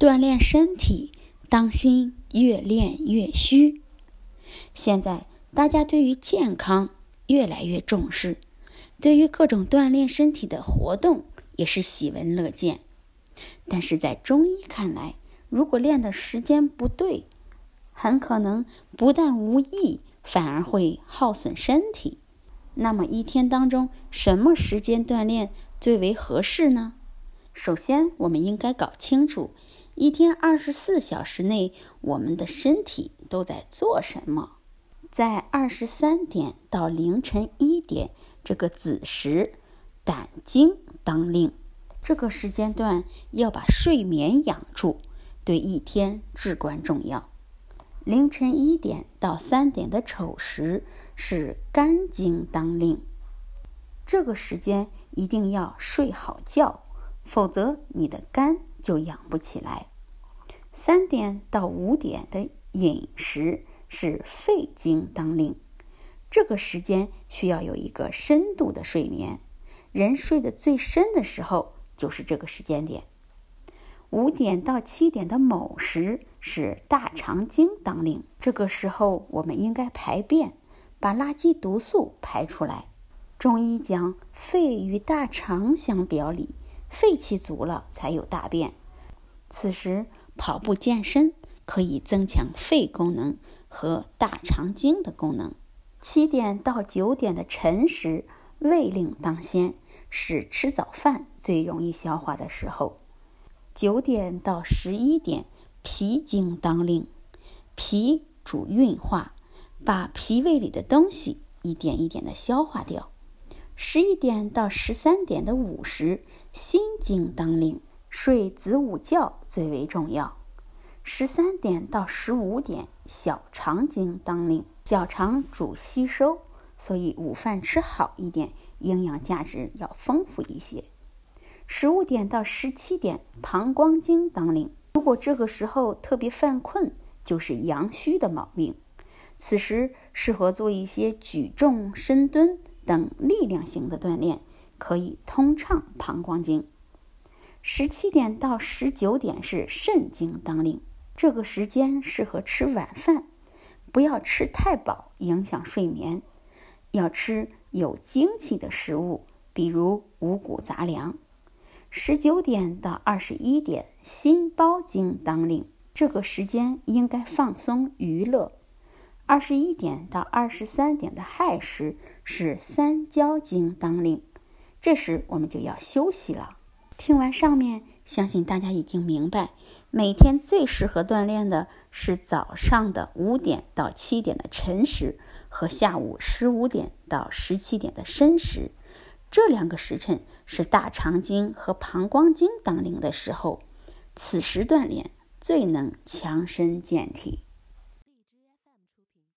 锻炼身体，当心越练越虚。现在大家对于健康越来越重视，对于各种锻炼身体的活动也是喜闻乐见。但是在中医看来，如果练的时间不对，很可能不但无益，反而会耗损身体。那么一天当中，什么时间锻炼最为合适呢？首先，我们应该搞清楚，一天二十四小时内，我们的身体都在做什么。在二十三点到凌晨一点这个子时，胆经当令，这个时间段要把睡眠养住，对一天至关重要。凌晨一点到三点的丑时是肝经当令，这个时间一定要睡好觉，否则你的肝就养不起来。三点到五点的饮食是肺经当令，这个时间需要有一个深度的睡眠，人睡得最深的时候就是这个时间点。五点到七点的卯时是大肠经当令，这个时候我们应该排便，把垃圾毒素排出来。中医讲肺与大肠相表里，肺气足了才有大便。此时跑步健身可以增强肺功能和大肠经的功能。七点到九点的辰时，胃令当先，是吃早饭最容易消化的时候。九点到十一点，脾经当令，脾主运化，把脾胃里的东西一点一点的消化掉。十一点到十三点的午时，心经当令，睡子午觉最为重要。十三点到十五点，小肠经当令，小肠主吸收，所以午饭吃好一点，营养价值要丰富一些。十五点到十七点，膀胱经当令。如果这个时候特别犯困，就是阳虚的毛病。此时适合做一些举重、深蹲等力量型的锻炼，可以通畅膀胱经。十七点到十九点是肾经当令，这个时间适合吃晚饭，不要吃太饱，影响睡眠。要吃有精气的食物，比如五谷杂粮。十九点到二十一点，心包经当令，这个时间应该放松娱乐。二十一点到二十三点的亥时是三焦经当令，这时我们就要休息了。听完上面，相信大家已经明白，每天最适合锻炼的是早上的五点到七点的晨时和下午十五点到十七点的申时。这两个时辰是大肠经和膀胱经当令的时候，此时锻炼最能强身健体。